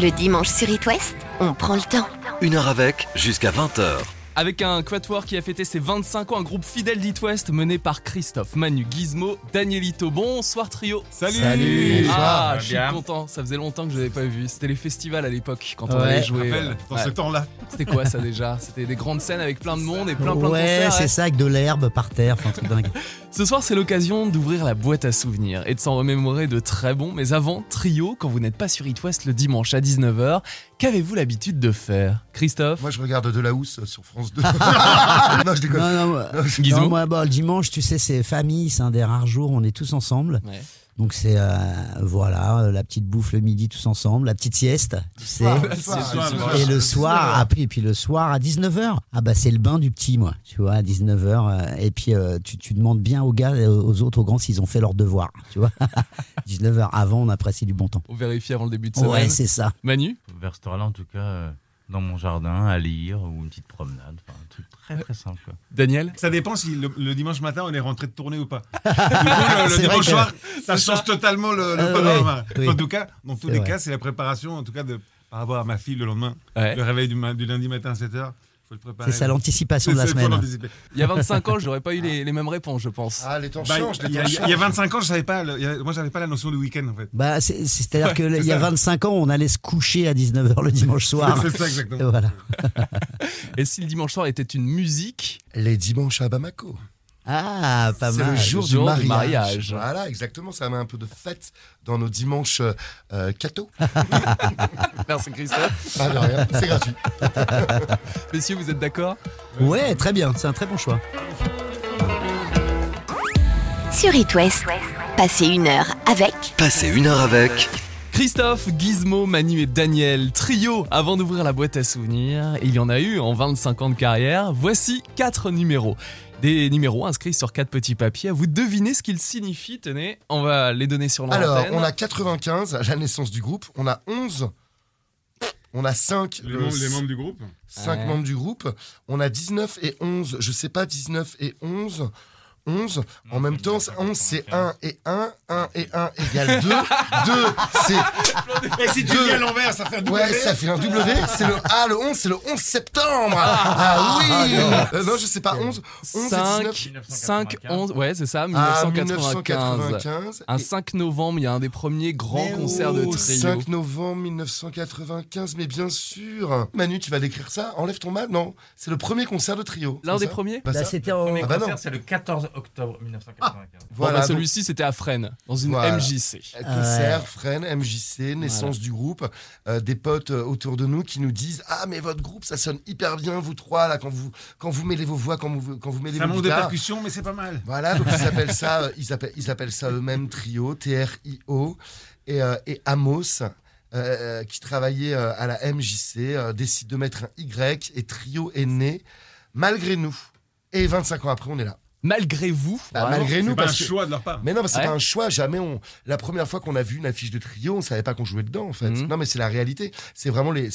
Le dimanche sur It West, on prend le temps. Une heure avec, jusqu'à 20h. Avec un quatuor qui a fêté ses 25 ans, un groupe fidèle d'It West mené par Christophe, Manu, Gizmo, Danielito. Bonsoir trio. Salut Salut. Ah, je suis content. Ça faisait longtemps que je n'avais pas vu. C'était les festivals à l'époque quand on Ouais. allait jouer. rappelle, euh, dans ouais. ce temps-là. C'était quoi ça déjà? C'était des grandes scènes avec plein de monde et plein plein de ouais, concerts. c'est ouais. ça, avec de l'herbe par terre, enfin, un truc dingue. Ce soir, c'est l'occasion d'ouvrir la boîte à souvenirs et de s'en remémorer de très bons. Mais avant, trio, quand vous n'êtes pas sur It West le dimanche à 19h, qu'avez-vous l'habitude de faire? Christophe? Moi, je regarde De la Housse sur France 2. non, je déconne. Non, non, non, moi, bon, le dimanche, tu sais, c'est famille, c'est un des rares jours où on est tous ensemble. Ouais. Donc c'est, euh, voilà, euh, la petite bouffe le midi tous ensemble, la petite sieste, tu sais. Le soir, C'est le le soir. Et le soir, ah, puis, et puis le soir à 19h, ah bah c'est le bain du petit, moi, tu vois, à 19h. et puis euh, tu, tu demandes bien aux gars, euh, aux autres, aux grands, s'ils ont fait leur devoir, tu vois. 19h avant, on apprécie du bon temps. On vérifie avant le début de semaine. Ouais, c'est ça. Manu? Vers ce temps-là, en tout cas, euh, dans mon jardin, à lire ou une petite promenade. Enfin, un truc très très simple. quoi. Daniel? Ça dépend si le, le dimanche matin on est rentré de tournée ou pas. Du coup, le, le dimanche soir, ça change totalement le, le Euh, panorama. oui. En tout cas, dans tous C'est les vrai. cas, c'est la préparation, en tout cas, de, par rapport à ma fille le lendemain. Ouais. Le réveil du, du lundi matin à 7h, faut le préparer. C'est ça l'anticipation de la semaine. Il y a 25 ans, je n'aurais pas eu les, les mêmes réponses, je pense. Ah, les temps Bah, changent. les il, y a, temps il y a- il y a 25 ans, je savais pas. le- moi, j'avais pas la notion du week-end en fait. Bah, c'est- c'est-à-dire Ouais, que c'est il y a ça. 25 ans, on allait se coucher à 19h le dimanche soir. C'est ça Et exactement. voilà. Et si le dimanche soir était une musique? Les dimanches à Bamako. Ah, pas C'est mal. le jour, Le jour du, du mariage. Voilà, exactement. Ça met un peu de fête dans nos dimanches euh, cathos. Merci Christophe. Ah, de rien. C'est gratuit. Messieurs, vous êtes d'accord? Ouais, très bien. C'est un très bon choix. Sur It West, passez une heure avec Passez une heure avec. Christophe, Gizmo, Manu et Daniel, trio avant d'ouvrir la boîte à souvenirs. Il y en a eu en 25 ans de carrière. Voici quatre numéros. Des numéros inscrits sur quatre petits papiers. Vous de deviner ce qu'ils signifient. Tenez, on va les donner sur l'antenne. Alors, on a 95 à la naissance du groupe. On a 11. On a 5. Les, membres, les membres du groupe 5 Ouais. membres du groupe. On a 19 et 11. Je sais pas, 19 et 11. 11. En même temps, 11 c'est 1 et 1. 1 et 1 égale 2. 2 c'est. Et si tu dis à l'envers, ça fait un double Ouais, ça fait un W. C'est le A, le 11, c'est le 11 septembre. Ah, oui. Euh, non, je sais pas. 11. 11 et 5, 19. 5, 11, ouais, c'est ça, Ah, 1995. 1995. Un Et- 5 novembre, il y a un des premiers grands Mais concerts de oh, trio. 5 novembre 1995, mais bien sûr. Manu, tu vas décrire ça Enlève ton mal Non, c'est le premier concert de trio. L'un des premiers Bah, ça C'était en- Premier Ah bah non. concert, c'est le 14 octobre 1995. Bon, Voilà, bah, celui-ci, c'était à Fresnes, dans une Voilà. MJC. concert, Fresnes, MJC, naissance du groupe, euh, des potes euh, autour de nous qui nous disent ah mais votre groupe ça sonne hyper bien vous trois là quand vous quand vous mêlez vos voix quand vous quand vous mêlez Ça vos manque de guitares. percussion, mais c'est pas mal. Voilà, donc ils appellent ça, euh, ils appellent, ils appellent ça eux-mêmes trio, T-R-I-O, et, euh, et Amos, euh, qui travaillait euh, à la MJC, euh, décide de mettre un Y, et trio est né, malgré nous. Et 25 ans après, on est là. Malgré vous, Bah, malgré nous, C'est pas un parce que... choix de leur part. Mais non, c'est Ouais. pas un choix. Jamais on. La première fois qu'on a vu une affiche de trio, on savait pas qu'on jouait dedans, en fait. Mhm. Non, mais c'est la réalité. C'est vraiment les.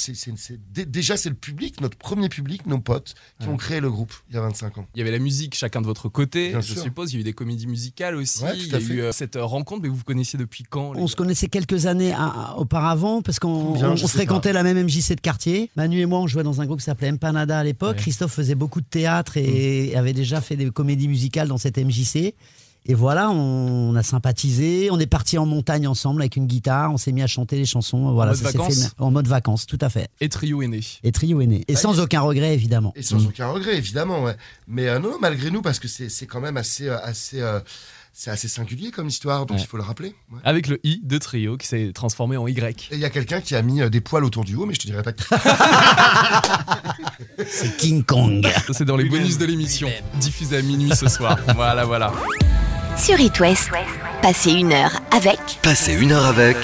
Déjà, c'est le public, notre premier public, nos potes, qui Ouais. ont créé le groupe il y a 25 ans. il y avait la musique chacun de votre côté, Bien je sûr. suppose. Il y a eu des comédies musicales aussi. Ouais, tout il y a fait. eu euh, cette euh, rencontre, mais vous vous connaissiez depuis quand On se connaissait quelques années auparavant parce qu'on sais fréquentait la même MJC de quartier. Manu et moi, on jouait dans un groupe qui s'appelait Empanada à l'époque. Ouais. Christophe faisait beaucoup de théâtre et avait déjà fait des comédies musicales dans cette MJC. Et voilà, on a sympathisé. On est parti en montagne ensemble avec une guitare. On s'est mis à chanter les chansons. Voilà, mode ça vacances fait en mode vacances, tout à fait. Et Trio est né. Et Trio est né. Et Bah, sans aucun regret, évidemment. Et sans Mm. aucun regret, évidemment, ouais. Mais euh, non, malgré nous, parce que c'est c'est quand même assez, euh, assez, euh, c'est assez singulier comme histoire, donc Ouais. il faut le rappeler. ouais. Avec le I de Trio qui s'est transformé en Y. Et il y a quelqu'un qui a mis euh, des poils autour du haut, mais je te dirais pas qui. C'est King Kong. Ça, c'est dans les bonus de l'émission, diffusé à minuit ce soir. voilà, voilà. sur It West, passez une heure avec Passez une heure avec.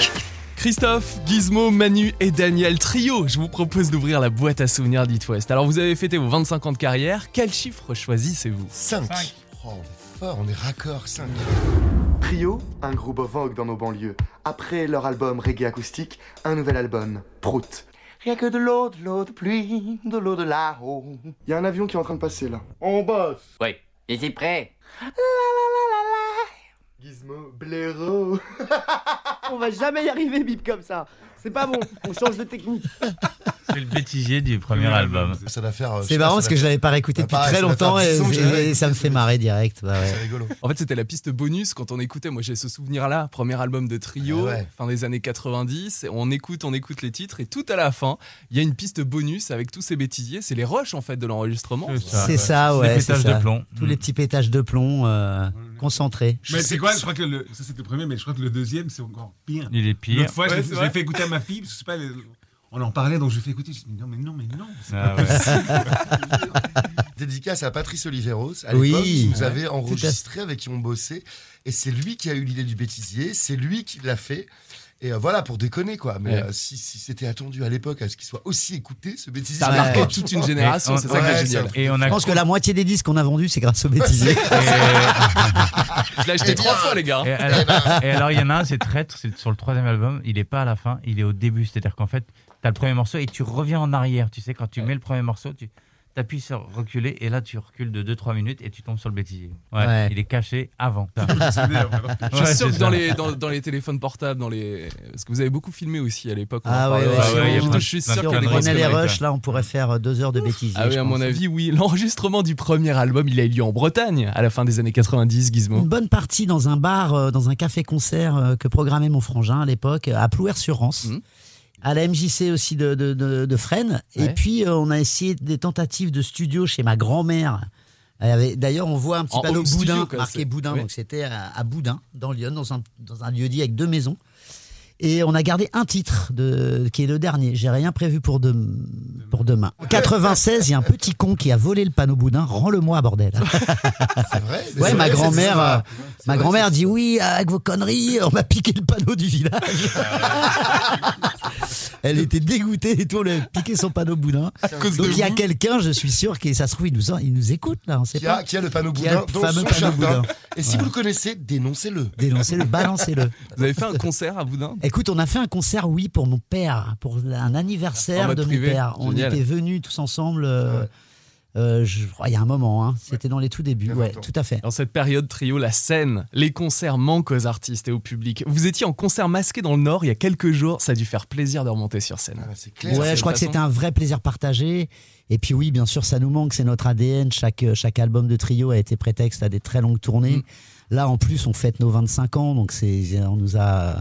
Christophe, Gizmo, Manu et Daniel Trio, je vous propose d'ouvrir la boîte à souvenirs d'It West. Alors vous avez fêté vos 25 ans de carrière, quel chiffre choisissez-vous? 5. Cinq. Oh, on est fort, on est raccord, 5. Trio, un groupe vogue dans nos banlieues. Après leur album reggae acoustique, un nouvel album, Prout. Rien que de l'eau, de l'eau de pluie, de l'eau de là-haut. Y a un avion qui est en train de passer là. On bosse Oui, j'étais prêt. Gizmo, blaireau On va jamais y arriver, bip, comme ça. C'est pas bon, on change de technique. C'est le bêtisier du premier album. Ça doit faire. euh, C'est marrant parce que je l'avais pas réécouté depuis très longtemps et, 10 ans que je l'avais et ça me fait marrer direct. bah ouais. C'est rigolo. En fait, c'était la piste bonus quand on écoutait. Moi, j'ai ce souvenir-là, premier album de trio, ouais. fin des années 90. et On écoute, on écoute les titres, et tout à la fin, il y a une piste bonus avec tous ces bêtisiers. C'est les rushs en fait de l'enregistrement. C'est ça, ouais. Les pétages de plomb. Tous les petits pétages de plomb concentrés. Mais c'est quoi Je crois que le, ça c'était le premier, mais je crois que le deuxième c'est encore pire. Il est pire. L'autre fois, Ouais, l'ai fait écouter à ma fille. parce que Je sais pas, les- on en parlait, donc je lui ai fait écouter. Je dis non, mais non, mais non. c'est Ah pas ouais. Dédicace à Patrice Oliveros, à Oui. Ouais. avait enregistré, avec qui on bossait. Et c'est lui qui a eu l'idée du bêtisier, c'est lui qui l'a fait. Et euh, voilà, pour déconner, quoi. Mais Ouais. euh, si, si c'était attendu à l'époque à ce qu'il soit aussi écouté, ce bêtisier. Ça a Ouais. marqué toute une génération, c'est on- ça qui est génial. Et on a Je pense que la moitié des disques qu'on a vendus, c'est grâce au bêtisier. Je l'ai acheté Eh trois bien. fois, les gars. Et alors, et alors, il y en a un, c'est traître, c'est sur le troisième album. Il est pas à la fin, il est au début. C'est-à-dire qu'en fait, tu as le premier morceau et tu reviens en arrière. Tu sais, quand tu mets le premier morceau, tu appuies sur reculer et là, tu recules de 2-3 minutes et tu tombes sur le bêtisier. Ouais, Ouais. Il est caché avant. Je suis Ouais, sûr que dans les, dans, dans les téléphones portables, dans les... parce que vous avez beaucoup filmé aussi à l'époque. Ah ouais, Je suis sûr de qu'il y a on des conneries. grosses prenait les rushs, là, on pourrait faire deux heures de bêtisier. Ah oui, à mon avis, oui. L'enregistrement du premier album, il a eu lieu en Bretagne à la fin des années 90, Gizmo. Une bonne partie dans un bar, euh, dans un café-concert euh, que programmait mon frangin à l'époque, à Plouer-sur-Rance. Mhm. À la MJC aussi de, de, de, de Fresnes. Et puis, euh, on a essayé des tentatives de studio chez ma grand-mère. D'ailleurs, on voit un petit En panneau studio, Boudin, quoi, marqué Boudin. Donc, c'était à, à Boudin, dans Lyon, dans un, dans un lieu dit avec deux maisons. Et on a gardé un titre de, qui est le dernier. J'ai rien prévu pour, de, pour demain. En 96, il y a un petit con qui a volé le panneau Boudin. Rends-le-moi, bordel. C'est vrai Ouais, ma grand-mère, euh, Ma grand-mère dit oui, avec vos conneries, on m'a piqué le panneau du village. Elle était dégoûtée et tout, on lui a piqué son panneau boudin. cause Donc de il y a quelqu'un, je suis sûr, qui ça se trouve, il nous, en- il nous écoute là, on sait Qui a, pas. qui a le panneau boudin le dans fameux son panneau jardin. boudin. Et si vous le connaissez, dénoncez-le. Dénoncez-le, balancez-le. Vous avez fait un concert à Boudin? Écoute, on a fait un concert, oui, pour mon père, pour un anniversaire de mon privé, père. On génial. était venus tous ensemble, euh, euh, je crois, il y a un moment, hein. c'était dans les tout débuts, ouais, tout à fait. Dans cette période trio, la scène, les concerts manquent aux artistes et au public. Vous étiez en concert masqué dans le Nord il y a quelques jours, ça a dû faire plaisir de remonter sur scène. Ah, c'est clair. Ouais, je crois que c'était un vrai plaisir partagé. Et puis oui, bien sûr, ça nous manque, c'est notre ADN. Chaque, chaque album de trio a été prétexte à des très longues tournées. Mm. Là, en plus, on fête nos 25 ans, donc c'est, on nous a,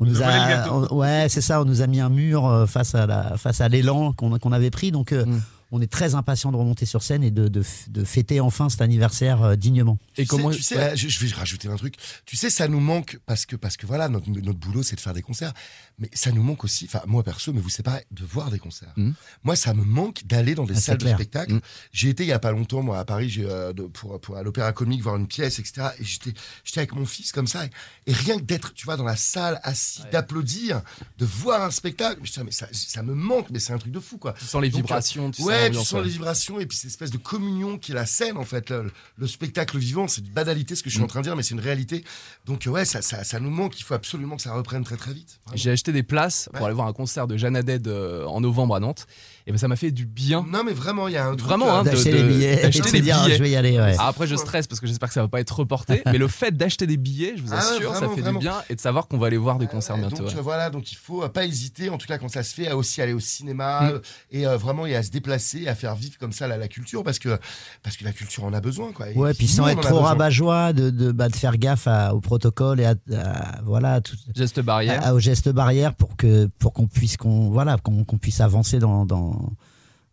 on nous on- ouais, c'est ça, on nous a mis un mur euh, face à la, face à l'élan qu'on, qu'on avait pris. Donc, euh, Mm. On est très impatient de remonter sur scène et de, de, de fêter enfin cet anniversaire euh, dignement. Et Tu comment sais, tu sais, je, je vais rajouter un truc. Tu sais, ça nous manque parce que, parce que voilà, notre, notre boulot, c'est de faire des concerts. Mais ça nous manque aussi, enfin, moi perso, mais vous c'est pareil, de voir des concerts. Mhm. Moi, ça me manque d'aller dans des Ah, salles de spectacle. Mhm. J'ai été il y a pas longtemps, moi, à Paris, j'ai, euh, pour, pour à l'Opéra Comique voir une pièce, etc. Et j'étais, j'étais avec mon fils comme ça. Et, et rien que d'être, tu vois, dans la salle, assis, d'applaudir, de voir un spectacle, mais, mais ça, ça me manque, mais c'est un truc de fou, quoi. Tu sens les Donc, vibrations, tu sens Ouais, tu l'ambiance, sens les vibrations et puis cette espèce de communion qui est la scène en fait, le, le spectacle vivant, c'est une banalité ce que je suis Mm. en train de dire, mais c'est une réalité. Donc ouais, ça, ça, ça nous manque. Il faut absolument que ça reprenne très très vite. Vraiment. J'ai acheté des places pour aller voir un concert de Jeanne Haddad euh, en novembre à Nantes. Et ben ça m'a fait du bien. Non mais vraiment, il y a un truc, Vraiment, euh, hein, D'acheter de- les billets, et d'acheter les dire, billets. je vais y aller. Ouais. Ah, après, je stresse parce que j'espère que ça va pas être reporté. mais le fait d'acheter des billets, je vous Ah assure, ça vraiment, fait vraiment. du bien et de savoir qu'on va aller voir des concerts ouais, bientôt. Donc ouais. euh, voilà, donc il faut euh, pas hésiter, en tout cas quand ça se fait, à aussi aller au cinéma Mm. euh, et euh, vraiment et à se déplacer, à faire vivre comme ça la, la culture parce que parce que la culture en a besoin quoi. Et Ouais, puis sans être trop rabat-joie, de, de, bah, de faire gaffe à- au protocole et à, à- voilà, à tout, Geste barrière. à- aux gestes barrières pour que pour qu'on puisse qu'on voilà qu'on puisse avancer dans dans,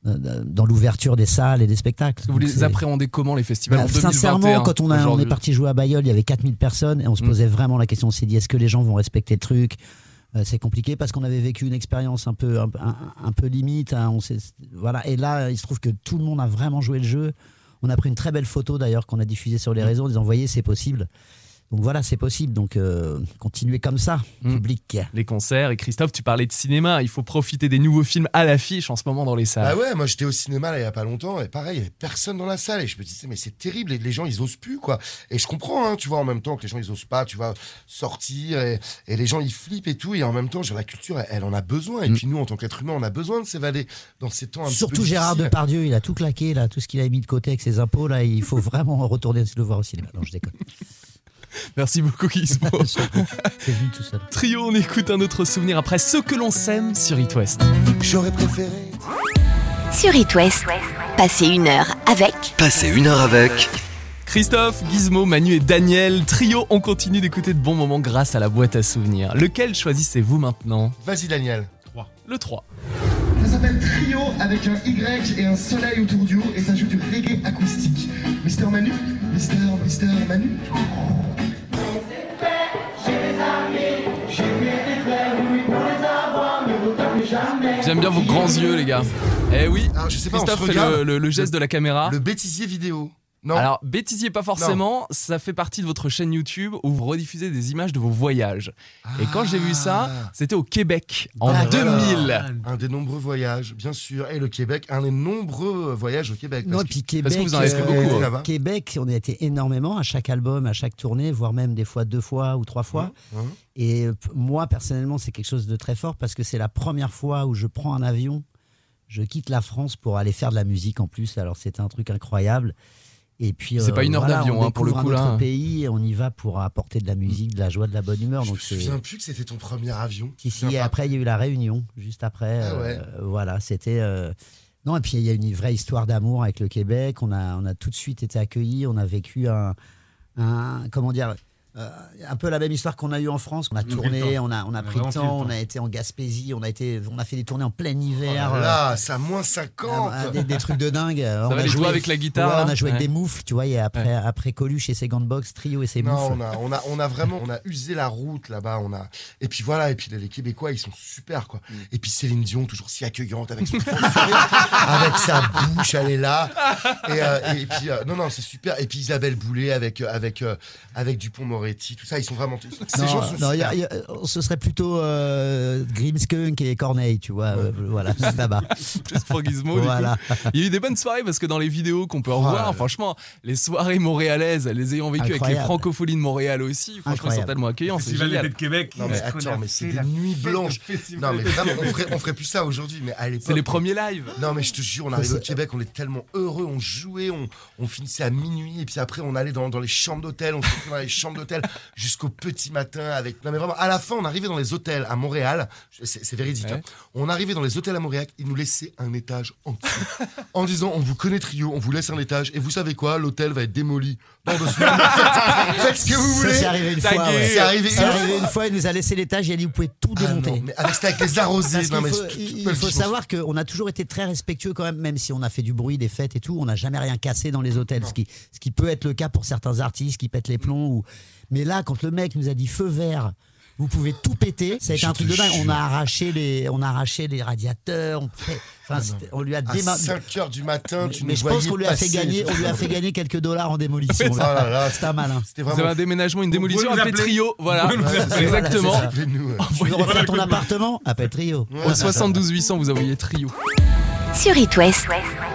dans l'ouverture des salles et des spectacles. Vous Donc, les appréhendez comment les festivals Bah, en 2021 sincèrement, quand on, a, on aujourd'hui est parti jouer à Bayonne, il y avait 4000 personnes et on se Mm. posait vraiment la question. On s'est dit, est-ce que les gens vont respecter le truc? Euh, C'est compliqué parce qu'on avait vécu une expérience un peu, un, un- un peu limite. hein, on voilà. Et là, il se trouve que tout le monde a vraiment joué le jeu. On a pris une très belle photo d'ailleurs qu'on a diffusée sur les Mm. réseaux en disant, voyez, c'est possible. Donc voilà, c'est possible. Donc euh, continuez comme ça, Mm. public. les concerts. Et Christophe, tu parlais de cinéma. Il faut profiter des nouveaux films à l'affiche en ce moment dans les salles. Bah ouais, moi j'étais au cinéma là, il y a pas longtemps et pareil, il y avait personne dans la salle et je me disais mais c'est terrible, les, les gens ils osent plus quoi. Et je comprends, hein, tu vois, en même temps que les gens ils osent pas, tu vois, sortir et, et les gens ils flippent et tout et en même temps, genre, la culture elle, elle en a besoin et Mm. puis nous en tant qu'être humain on a besoin de s'évader dans ces temps un petit Surtout peu Gérard. Depardieu, il a tout claqué là, tout ce qu'il a mis de côté avec ses impôts là, il faut vraiment retourner le voir au cinéma. Non, je déconne. Merci beaucoup Gizmo. C'est venu tout seul. Trio, on écoute un autre souvenir après ce que l'on sème sur It West. J'aurais préféré. Sur It West, passez une heure avec Passez une heure avec. Christophe, Gizmo, Manu et Daniel, trio, on continue d'écouter de bons moments grâce à la boîte à souvenirs. Lequel choisissez-vous maintenant Vas-y, Daniel. Le 3. Ça s'appelle Trio avec un Y et un soleil autour du haut et ça joue du reggae acoustique. Mister Manu Mister, Mister Manu J'aime bien vos grands yeux, les gars. Eh oui, Alors, je sais pas, on se Christophe fait regarde. le, le- le geste de la caméra. Le bêtisier vidéo. Non. Alors, bêtisier pas forcément, ça fait partie de votre chaîne YouTube où vous rediffusez des images de vos voyages. Et quand j'ai vu ça, c'était au Québec en Ah, 2000. voilà. Un des nombreux voyages, bien sûr. Et le Québec, un des nombreux voyages au Québec. Non, parce et puis que- Québec, parce que vous en avez fait euh, beaucoup, hein. là-bas. Québec, on y a été énormément à chaque album, à chaque tournée, voire même des fois deux fois ou trois fois. Hein, hein. Et moi, personnellement, c'est quelque chose de très fort parce que c'est la première fois où je prends un avion, je quitte la France pour aller faire de la musique en plus. Alors, c'était un truc incroyable. Et puis, C'est pas une heure voilà, d'avion, on hein, pour le coup, un autre là. pays et on y va pour apporter de la musique, de la joie, de la bonne humeur. Je me Donc, c'est. souviens plus que c'était ton premier avion. Si, si, me et après, il y a eu la réunion, juste après. Ah ouais. euh, voilà, c'était. euh, Non, et puis il y a une vraie histoire d'amour avec le Québec. On a, on a tout de suite été accueillis. On a vécu un. un- comment dire euh, un peu la même histoire qu'on a eu en France. On a tourné, on a, on a pris le temps, on a été en Gaspésie, on a, été, on a fait des tournées en plein hiver. Oh là là, c'est à moins 50. euh, des, des trucs de dingue. on a joué avec la guitare, Ouais, on a joué Ouais. avec des moufles, tu vois. Et après, Ouais. après Coluche et ses gants de boxe, Trio et ses Non, moufles. on a, on, a, on a vraiment on a usé la route là-bas. On a... Et puis voilà, et puis les, Québécois, ils sont super quoi. Mm. Et puis Céline Dion, toujours si accueillante avec son avec sa bouche, elle est là. Et, euh, et puis, euh, non, non, c'est super. Et puis Isabelle Boulay avec, euh, avec, euh, avec Dupont-Moretti, tout ça, ils sont vraiment. Ces Non, gens sont non, y a- y a- ce serait plutôt euh, Grimskunk et Corneille, tu vois. euh, voilà, là-bas. Gizmo, coup. voilà. Il y a eu des bonnes soirées parce que dans les vidéos qu'on peut Oh revoir, là. franchement, les soirées montréalaises, les ayant vécues avec les Incroyable. francopholies de Montréal aussi, franchement, ils sont Incroyable. tellement accueillants, c'est Festival génial. d'été de Québec. Non, mais attends, mais c'est des la nuits blanches. Non, mais vraiment, on ferait, on ferait plus ça aujourd'hui. Mais à l'époque. C'est les premiers lives. Non, mais je te jure, on arrivait au Québec, on est tellement heureux, on jouait, on, on finissait à minuit, et puis après, on allait dans, dans les chambres d'hôtel, on se retrouvait dans les chambres d'hôtel jusqu'au petit matin avec. Non, mais vraiment, à la fin, on arrivait dans les hôtels à Montréal, c'est c'est véridique, Ouais. hein. on arrivait dans les hôtels à Montréal, ils nous laissaient un étage entier. en disant, on vous connaît trio, on vous laisse un étage, et vous savez quoi, l'hôtel va être démoli dans deux semaines. faites, faites ce que vous Ça, voulez. c'est arrivé une fois. ouais. C'est arrivé arrivé fois. une fois, il nous a laissé l'étage, il a dit Vous pouvez tout Ah démonter. non, mais avec, avec les arrosés. Parce non, qu'il mais faut, c'est- il- il faut savoir qu'on a toujours été très respectueux quand même, même si on a fait du bruit, des fêtes et tout, on n'a jamais rien cassé dans les hôtels, ce qui, ce qui peut être le cas pour certains artistes qui pètent les plombs. Ou... Mais là, quand le mec nous a dit feu vert, vous pouvez tout péter, ça a été un truc de dingue. On a arraché les, on a arraché les radiateurs, on, fait- enfin, c'était- on lui a À déma- 5 heures du matin, tu Mais nous je pense qu'on lui a fait gagner, on lui a fait gagner quelques dollars en démolition. Oh C'était un malin. C'était Vous vraiment avez un déménagement, une démolition, pouvez nous appelez appeler. Trio, voilà. Ouais. Exactement. Ouais. Tu veux refaire ton appartement Appelle Trio. Au 72 800, vous envoyez Trio. Sur It West,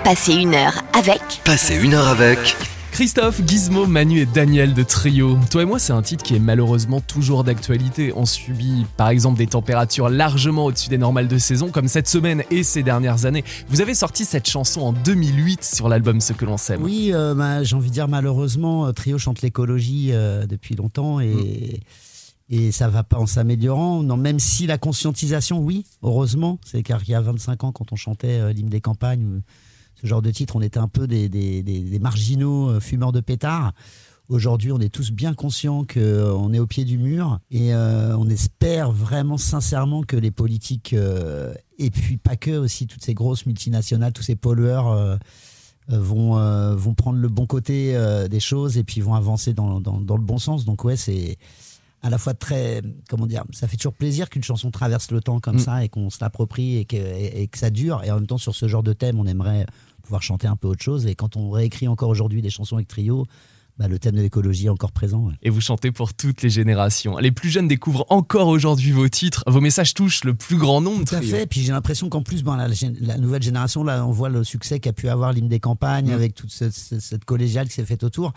passez une heure avec Passez une heure avec. Christophe, Gizmo, Manu et Daniel de Trio. Toi et moi, c'est un titre qui est malheureusement toujours d'actualité. On subit par exemple des températures largement au-dessus des normales de saison, comme cette semaine et ces dernières années. Vous avez sorti cette chanson en 2008 sur l'album Ce que l'on sème. Oui, euh, bah, j'ai envie de dire malheureusement, euh, Trio chante l'écologie euh, depuis longtemps et, et ça va pas en s'améliorant. Non, même si la conscientisation, oui, heureusement, c'est car il y a 25 ans quand on chantait l'hymne des campagnes, ce genre de titre, on était un peu des, des- des- des marginaux euh, fumeurs de pétards. Aujourd'hui, on est tous bien conscients qu'on est au pied du mur et euh, on espère vraiment sincèrement que les politiques, euh, et puis pas que aussi toutes ces grosses multinationales, tous ces pollueurs, euh, euh, vont, euh, vont prendre le bon côté euh, des choses et puis vont avancer dans, dans, dans le bon sens. Donc ouais, c'est à la fois très, comment dire, ça fait toujours plaisir qu'une chanson traverse le temps comme Mm. ça et qu'on se l'approprie et que, et, et que ça dure. Et en même temps, sur ce genre de thème, on aimerait pouvoir chanter un peu autre chose. Et quand on réécrit encore aujourd'hui des chansons avec trio, bah, le thème de l'écologie est encore présent. ouais. Et vous chantez pour toutes les générations. Les plus jeunes découvrent encore aujourd'hui vos titres. Vos messages touchent le plus grand nombre. Tout à Trio. fait. Puis j'ai l'impression qu'en plus, bon, la, nouvelle génération, là, on voit le succès qu'a pu avoir l'hymne des campagnes Mm. avec toute cette, collégiale qui s'est faite autour.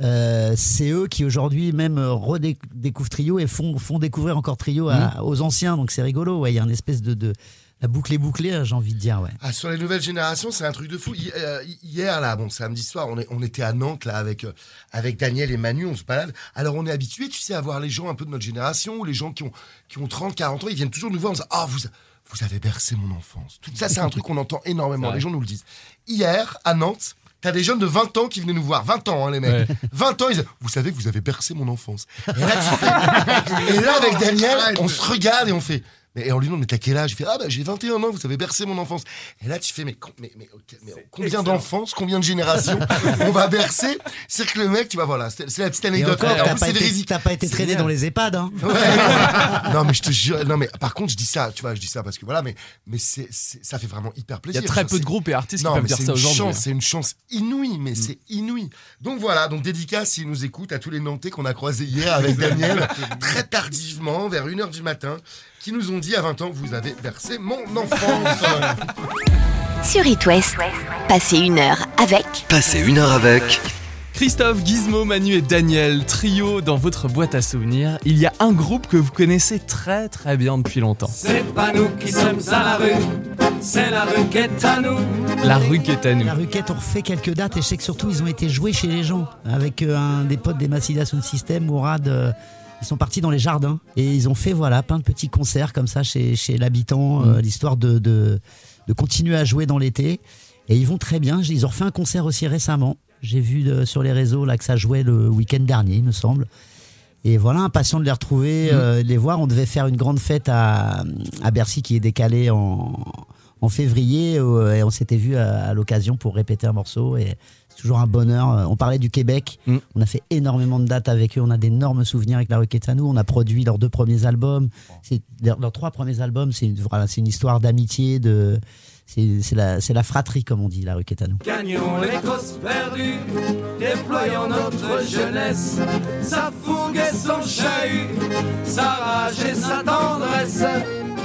Euh, c'est eux qui aujourd'hui même euh, redécouvrent Trio et font, font découvrir encore Trio à- aux anciens. Donc c'est rigolo. Ouais, il y a une espèce de, de la boucle est bouclée, j'ai envie de dire. Ouais. Ah, sur les nouvelles générations, c'est un truc de fou. Euh, Hier, là, bon, samedi soir, on, est, on était à Nantes, là, avec, euh, avec Daniel et Manu, on se balade. Alors, on est habitué, tu sais, à voir les gens un peu de notre génération, ou les gens qui ont, qui ont 30, 40 ans, ils viennent toujours nous voir en disant Ah, vous, vous avez bercé mon enfance. Tout ça, c'est un truc qu'on entend énormément. Les gens nous le disent. Hier, à Nantes, T'as des jeunes de 20 ans qui venaient nous voir. 20 ans, hein, les mecs. 20 ans, ils disaient, vous savez que vous avez bercé mon enfance. Et là, tu fais- et là, avec Daniel, on se regarde et on fait, mais, et on lui demande, mais t'as quel âge? Il fait, ah bah j'ai 21 ans, vous avez bercé mon enfance. Et là, tu fais, mais, com- mais, mais, ok, mais combien d'enfances, combien de générations on va bercer? C'est que le mec, tu vas, voilà, c'est la petite Et anecdote. t'as pas, été- pas été traîné dans les EHPAD. Hein. Ouais. non mais je te jure non mais par contre je dis ça tu vois je dis ça parce que voilà mais mais c'est ça fait vraiment hyper Il y plaisir a très peu de groupes et artistes qui peuvent dire c'est ça une aujourd'hui. hein. Mm. chance, c'est une chance inouïe, mais c'est inouï. Donc voilà, donc dédicace s'ils nous écoutent à tous les Nantais qu'on a croisés hier avec Daniel, très tardivement, vers 1h du matin, qui nous ont dit à 20 ans, vous avez bercé mon enfance. Sur It West, passez une heure avec Passez une heure avec. Christophe, Gizmo, Manu et Daniel, trio dans votre boîte à souvenirs. Il y a un groupe que vous connaissez très très bien depuis longtemps. C'est pas nous qui sommes à la rue, c'est la rue qui est à nous. La rue qui est à nous. La Ruquette, on refait quelques dates et je sais que surtout ils ont été joués chez les gens avec euh, un des potes des Massida Sound System, Mourad. Euh, ils sont partis dans les jardins et ils ont fait voilà plein de petits concerts comme ça chez, chez l'habitant, euh, l'histoire de, de, de continuer à jouer dans l'été. Et ils vont très bien. Ils ont refait un concert aussi récemment. J'ai vu de- sur les réseaux là que ça jouait le week-end dernier, il me semble. Et voilà, impatient de les retrouver, euh, de les voir. On devait faire une grande fête à, à Bercy qui est décalée en, en février euh, et on s'était vu à, à l'occasion pour répéter un morceau et c'est toujours un bonheur. Euh, On parlait du Québec, Mm. on a fait énormément de dates avec eux, on a d'énormes souvenirs avec la Roquette à nous, on a produit leurs deux premiers albums, c'est leurs, leurs trois premiers albums, c'est une, voilà, c'est une histoire d'amitié, de c'est c'est la, c'est la fratrie comme on dit la Roquette à nous. Gagnons les causes perdues, déployons notre jeunesse, sa fougue et son chahut, sa rage et sa tendresse.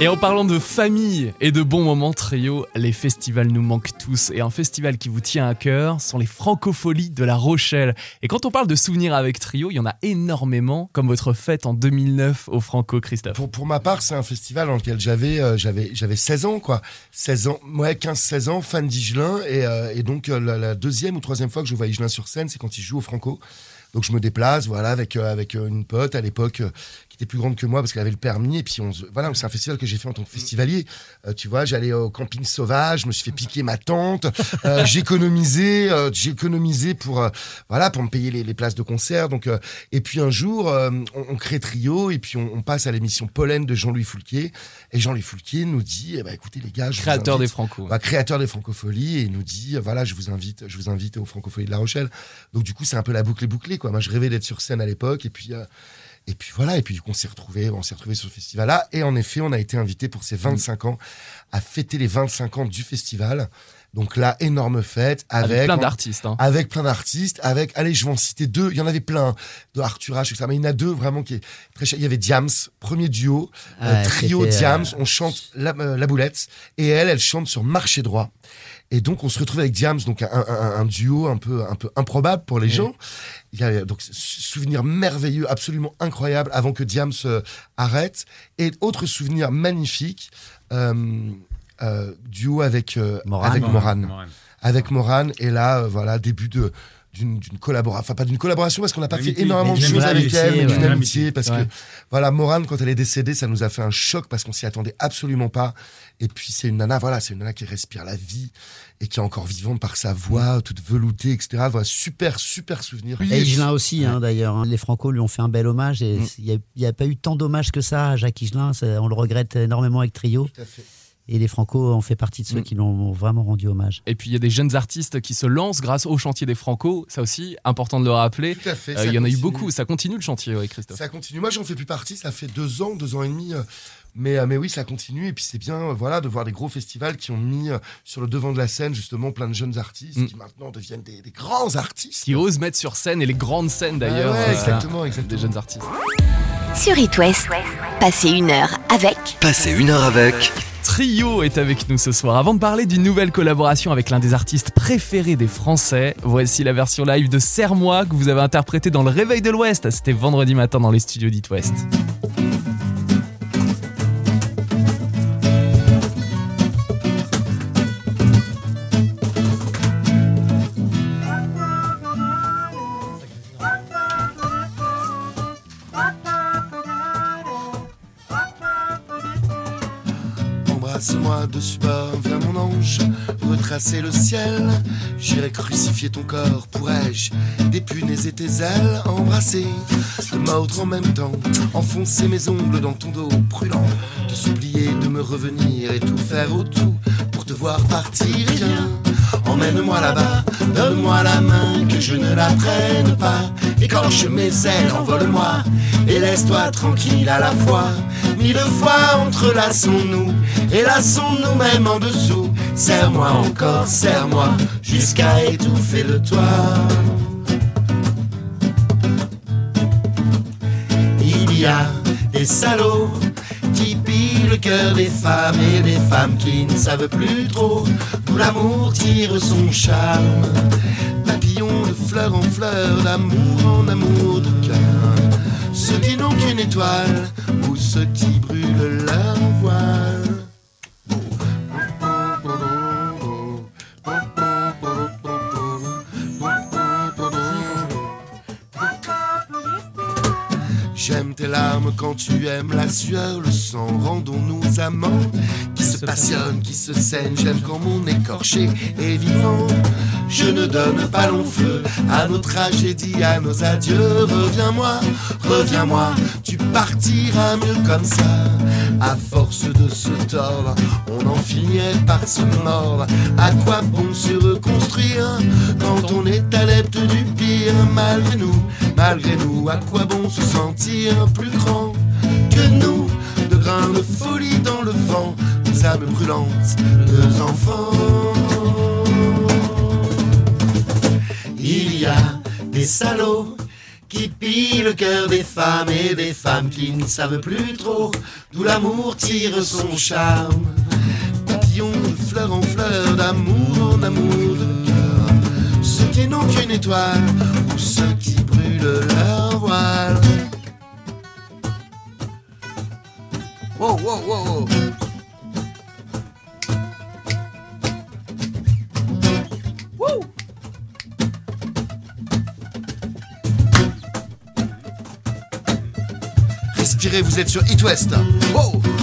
Et en parlant de famille et de bons moments trio, les festivals nous manquent tous. Et un festival qui vous tient à cœur sont les Francopholies de La Rochelle. Et quand on parle de souvenirs avec trio, il y en a énormément, comme votre fête en 2009 au Franco, Christophe. pour, pour ma part, c'est un festival dans lequel j'avais euh, j'avais j'avais 16 ans quoi. 16 ans, ouais, 15 16 ans, fan d'Igelin et, euh, et donc euh, la, deuxième ou troisième fois que je vois Igelin sur scène, c'est quand il joue au Franco. Donc je me déplace, voilà, avec euh, avec euh, une pote à l'époque euh, était plus grande que moi parce qu'elle avait le permis et puis on voilà, c'est un festival que j'ai fait en tant que festivalier. Euh, tu vois, j'allais au camping sauvage, je me suis fait piquer ma tente, euh, j'ai économisé, euh, j'ai économisé pour euh, voilà pour me payer les, les places de concert. Donc euh, et puis un jour, euh, on, on crée trio et puis on, on passe à l'émission Pollen de Jean-Louis Foulquier et Jean-Louis Foulquier nous dit, eh ben écoutez les gars, je Créateur des Franco. bah, créateur des Francopholies et il nous dit voilà je vous invite je vous invite aux Francopholies de La Rochelle donc du coup c'est un peu la boucle est bouclée quoi moi je rêvais d'être sur scène à l'époque et puis euh, et puis voilà et puis du coup on s'est retrouvé on s'est retrouvé sur le festival là et en effet on a été invité pour ces 25 ans à fêter les 25 ans du festival donc là énorme fête avec, Avec plein d'artistes. hein. avec plein d'artistes, avec, allez, je vais en citer deux. Il y en avait plein de Arthur H, etc. Mais il y en a deux vraiment qui est très cher. Il y avait Diams, premier duo, euh, Ouais, trio c'était, euh, Diams. On chante la, euh, la boulette et elle, elle chante sur Marché droit. Et donc on se retrouve avec Diams, donc un, un- un duo un peu, un peu improbable pour les gens. Il y a donc ce souvenir merveilleux, absolument incroyable, avant que Diams euh, arrête. Et autre souvenir magnifique, euh, duo avec euh, Morane. avec Morane. Morane avec Morane. Et là, euh, voilà, début de d'une collaboration, enfin pas d'une collaboration parce qu'on n'a pas fait énormément de choses avec elle, mais d'une amitié parce Ouais. que voilà, Morane quand elle est décédée, ça nous a fait un choc parce qu'on s'y attendait absolument pas. Et puis c'est une nana, voilà, c'est une nana qui respire la vie et qui est encore vivante par sa voix toute veloutée, etc. Voilà, super super souvenir. Et Higelin aussi, hein, d'ailleurs. hein. Les Franco lui ont fait un bel hommage. Et Mm. il n'y a, pas eu tant d'hommages que ça à Jacques Higelin. On le regrette énormément avec Trio. Tout à fait. Et les Franco ont fait partie de ceux Mm. qui l'ont vraiment rendu hommage. Et puis il y a des jeunes artistes qui se lancent grâce au chantier des Franco. Ça aussi, important de le rappeler. Tout à fait. Euh, Il y en a eu beaucoup. Ça continue le chantier, oui, Christophe. Ça continue. Moi, j'en fais plus partie. Ça fait deux ans, deux ans et demi. Mais, euh, mais oui, ça continue. Et puis, c'est bien euh, voilà, de voir des gros festivals qui ont mis sur le devant de la scène, justement, plein de jeunes artistes Mm. qui maintenant deviennent des, des grands artistes. Qui osent mettre sur scène et les grandes scènes d'ailleurs. Ah ouais, euh, exactement, des exactement. jeunes artistes. Sur It West, passez une heure avec Passez une heure avec. Trio est avec nous ce soir. Avant de parler d'une nouvelle collaboration avec l'un des artistes préférés des Français, voici la version live de Serre-moi que vous avez interprétée dans le Réveil de l'Ouest. C'était vendredi matin dans les studios d'It West. Embrasse-moi dessus bas, viens mon ange, retracer le ciel. J'irai crucifier ton corps, pourrais-je dépunaise tes ailes, embrasser, te mordre en même temps, enfoncer mes ongles dans ton dos brûlant, te supplier de me revenir et tout faire autour pour te voir partir. Viens, emmène-moi là-bas, donne-moi la main, que je ne la prenne pas. Écorche mes ailes, envole-moi, et laisse-toi tranquille à la fois. Mille fois entrelaçons-nous, et lassons-nous même en dessous. Serre-moi encore, serre-moi, jusqu'à étouffer le toit. Il y a des salauds qui pillent le cœur des femmes et des femmes qui ne savent plus trop d'où l'amour tire son charme. Papillons de fleur en fleur, d'amour en amour de cœur. Ceux qui n'ont qu'une étoile ou ceux qui brûlent leur voile. J'aime tes larmes quand tu aimes la sueur, le sang, rendons-nous amants se passionnent, qui se saignent. J'aime quand mon écorché est vivant. Je ne donne pas long feu à nos tragédies, à nos adieux. Reviens-moi, reviens-moi, tu partiras mieux comme ça. À force de se tordre, on en finirait par se mordre. À quoi bon se reconstruire quand on est adepte du pire? Malgré nous, malgré nous, à quoi bon se sentir plus grand que nous? De grains de folie dans le vent, des âmes brûlantes, deux enfants. Il y a des salauds qui pillent le cœur des femmes et des femmes qui ne savent plus trop d'où l'amour tire son charme. Papillons de fleur en fleur, d'amour en amour de cœur. Ceux qui n'ont qu'une étoile ou ceux qui brûlent leur voile. Wow, wow, wow, vous êtes sur It West. Wow.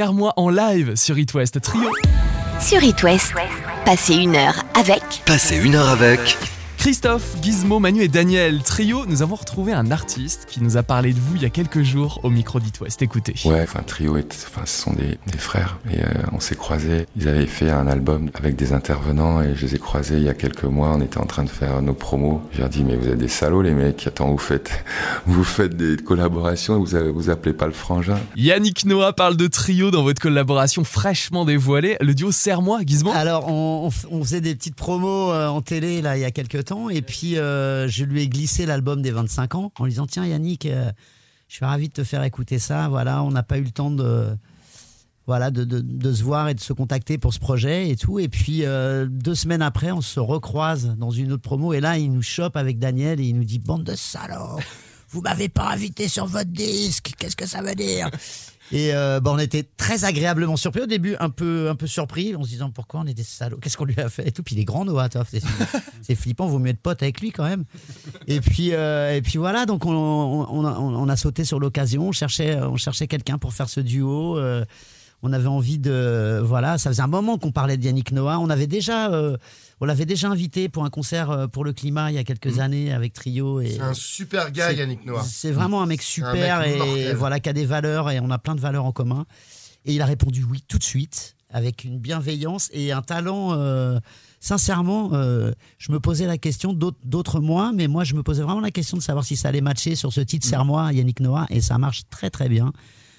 Serre-moi en live sur It West Trio. Sur It West, passez une heure avec Passez une heure avec Christophe, Gizmo, Manu et Daniel, trio, nous avons retrouvé un artiste qui nous a parlé de vous il y a quelques jours au micro d'It West. Écoutez. Ouais, enfin trio, est, enfin ce sont des, des frères et euh, on s'est croisés. Ils avaient fait un album avec des intervenants et je les ai croisés il y a quelques mois. On était en train de faire nos promos. J'ai dit mais vous êtes des salauds les mecs. Attends, vous faites, vous faites des collaborations et vous avez, vous appelez pas le frangin. Yannick Noah parle de trio dans votre collaboration fraîchement dévoilée. Le duo Serre-moi, Gizmo. Alors, on, on faisait des petites promos euh, en télé là il y a quelques temps, et puis euh, je lui ai glissé l'album des 25 ans en lui disant tiens Yannick, euh, je suis ravi de te faire écouter ça. Voilà, on n'a pas eu le temps de voilà de, se voir et de se contacter pour ce projet et tout. Et puis euh, deux semaines après, on se recroise dans une autre promo, et là il nous chope avec Daniel et il nous dit bande de salauds, vous m'avez pas invité sur votre disque, qu'est-ce que ça veut dire? Et euh, bah, on était très agréablement surpris au début, un peu, un peu surpris, en se disant pourquoi on est des salauds, qu'est-ce qu'on lui a fait et tout? Puis il est grand, Noah, c'est flippant, vaut mieux être pote avec lui quand même. Et puis, euh, et puis voilà, donc on, on, on a, on a sauté sur l'occasion, on cherchait, on cherchait quelqu'un pour faire ce duo. euh, on avait envie de, voilà, ça faisait un moment qu'on parlait de Yannick Noah. On avait déjà, euh, on l'avait déjà invité pour un concert euh, pour le climat il y a quelques années avec Trio. C'est un super gars, Yannick Noah. C'est vraiment un mec un super mec et voilà qui a des valeurs et on a plein de valeurs en commun. Et il a répondu oui tout de suite avec une bienveillance et un talent. euh, sincèrement, euh, je me posais la question, d'autres- moins, mais moi, je me posais vraiment la question de savoir si ça allait matcher sur ce titre Serre-moi, Yannick Noah, et ça marche très très bien.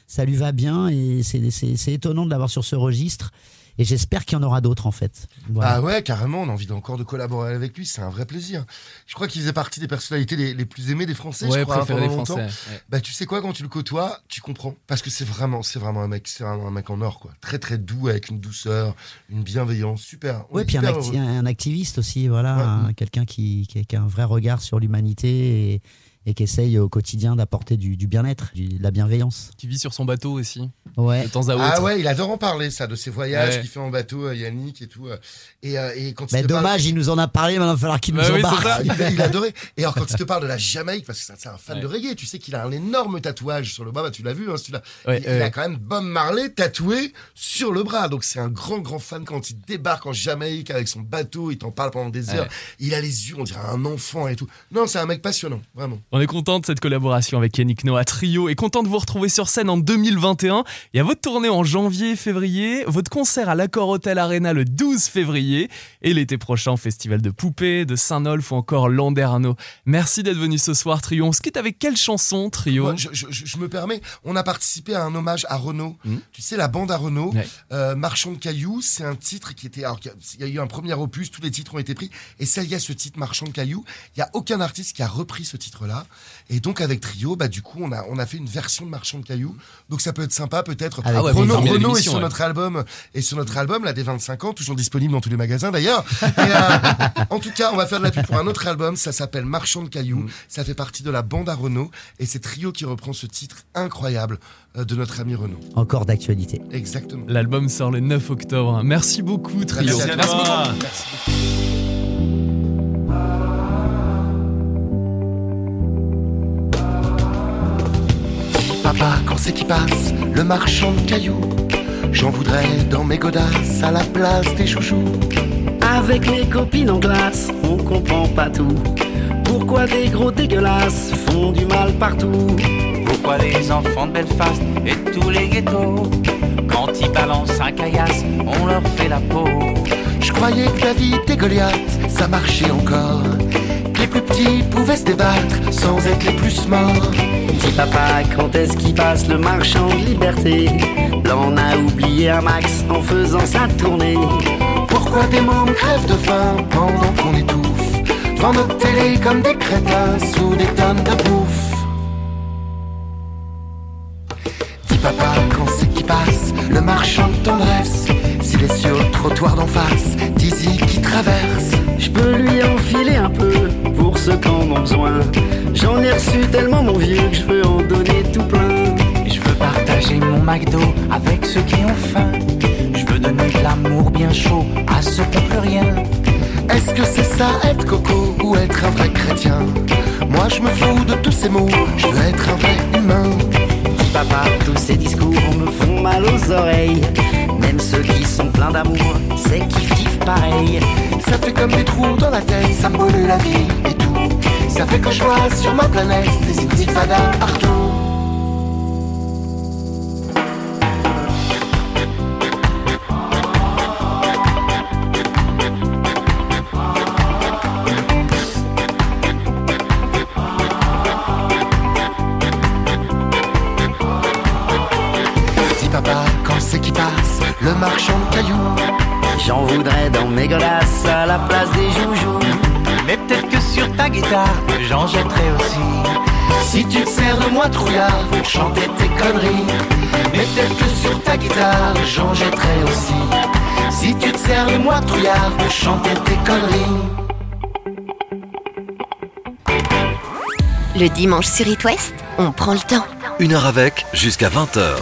Ça lui va bien, et c'est étonnant de l'avoir sur ce registre. Et j'espère qu'il y en aura d'autres, en fait. Voilà. Ah ouais, carrément, on a envie encore de collaborer avec lui, c'est un vrai plaisir. Je crois qu'il faisait partie des personnalités les, les plus aimées des Français, Ouais, je crois, hein, pendant longtemps. Français, ouais. Bah tu sais quoi, quand tu le côtoies, tu comprends. Parce que c'est vraiment, c'est vraiment un mec, c'est vraiment un mec en or, quoi. Très très doux, avec une douceur, une bienveillance, super. On Ouais, puis un, acti- activiste aussi, voilà, Ouais. quelqu'un qui, qui, qui a un vrai regard sur l'humanité et, et qui essaye au quotidien d'apporter du, du bien-être, de la bienveillance. Qui vit sur son bateau aussi. Ouais. De temps à autre. Ah ouais, il adore en parler, ça, de ses voyages Ouais. qu'il fait en bateau, euh, Yannick et tout. euh. Et, euh, et quand il Mais parle- dommage, il nous en a parlé, maintenant il va falloir qu'il nous Bah oui, embarque. c'est ça. il, a, il a adoré. Et alors, quand il te parle de la Jamaïque, parce que c'est- un fan Ouais. de reggae, tu sais qu'il a un énorme tatouage sur le bras. Bah, tu l'as vu, hein, si tu il, il a quand même Bob Marley tatoué sur le bras. Donc, c'est un grand, grand fan quand il débarque en Jamaïque avec son bateau. Il t'en parle pendant des heures. Ouais. Il a les yeux, on dirait un enfant et tout. Non, c'est un mec passionnant, vraiment. On est content de cette collaboration avec Yannick Noah Trio et content de vous retrouver sur scène en 2021. Il y a votre tournée en janvier, février, votre concert à l'Accor Hotel Arena le 12 février et l'été prochain au Festival de Poupées, de Saint-Nolf ou encore Landerneau. Merci d'être venu ce soir Trio. On se quitte avec quelle chanson Trio? Moi, je, je- je- je me permets, on a participé à un hommage à Renault. Mhm. Tu sais, la bande à Renault, Ouais. euh, Marchand de cailloux, c'est un titre qui était. Alors, qu'il y a- il y a eu un premier opus, tous les titres ont été pris. Et ça, il y a ce titre Marchand de cailloux. Il y a aucun artiste qui a repris ce titre-là. Et donc, avec Trio, bah, du coup, on a, on a fait une version de Marchand de cailloux. Donc, ça peut être sympa, peut-être. Renault, plaisir. Renault est sur ouais. notre album, et sur notre album, là, des 25 ans, toujours disponible dans tous les magasins d'ailleurs. Euh, en tout cas, on va faire de la pub pour un autre album. Ça s'appelle Marchand de cailloux. Ça fait partie de la bande à Renault. Et c'est Trio qui reprend ce titre incroyable euh, de notre ami Renault. Encore d'actualité. Exactement. L'album sort le 9 octobre. Merci beaucoup Trio. Merci à Merci toi. beaucoup. Merci. Quand c'est qui passe, le marchand de cailloux. J'en voudrais dans mes godasses à la place des chouchous. Avec mes copines en glace, on comprend pas tout. Pourquoi des gros dégueulasses font du mal partout? Pourquoi les enfants de Belfast et tous les ghettos, quand ils balancent un caillasse, on leur fait la peau? Je croyais que David et Goliath, ça marchait encore les plus petits pouvaient se débattre sans être les plus morts Dis papa, quand est-ce qu'il passe le marchand de liberté? Là on a oublié un max en faisant sa tournée. Pourquoi des mômes crèvent de faim pendant qu'on étouffe? Devant notre télé comme des crétins sous des tonnes de bouffe. Dis papa, quand c'est qui passe le marchand de tendresse S'il est sur le trottoir d'en face, dis-y qui traverse. Je peux lui enfiler un peu ceux qui en ont besoin. J'en ai reçu tellement mon vieux que je veux en donner tout plein. Je veux partager mon McDo avec ceux qui ont faim. Je veux donner de l'amour bien chaud à ceux qui n'ont plus rien. Est-ce que c'est ça être coco ou être un vrai chrétien? Moi je me fous de tous ces mots, je veux être un vrai humain Dis papa, tous ces discours me font mal aux oreilles. Même ceux qui sont pleins d'amour, c'est kiff kiff pareil. Ça fait comme des trous dans la tête, ça me brûle la vie et Ça fait que je vois sur ma planète des intifadas partout Dis papa, quand c'est qui passe le marchand de cailloux J'en voudrais dans mes godasses à la place des joujoux. Mais peut-être que sur ta guitare, j'en jetterai aussi. Si tu te sers de moi trouillard pour chanter tes conneries Mais peut-être que sur ta guitare j'en jetterai aussi Si tu te sers de moi trouillard pour chanter tes conneries Le dimanche sur It West, on prend le temps. Une heure avec jusqu'à 20h.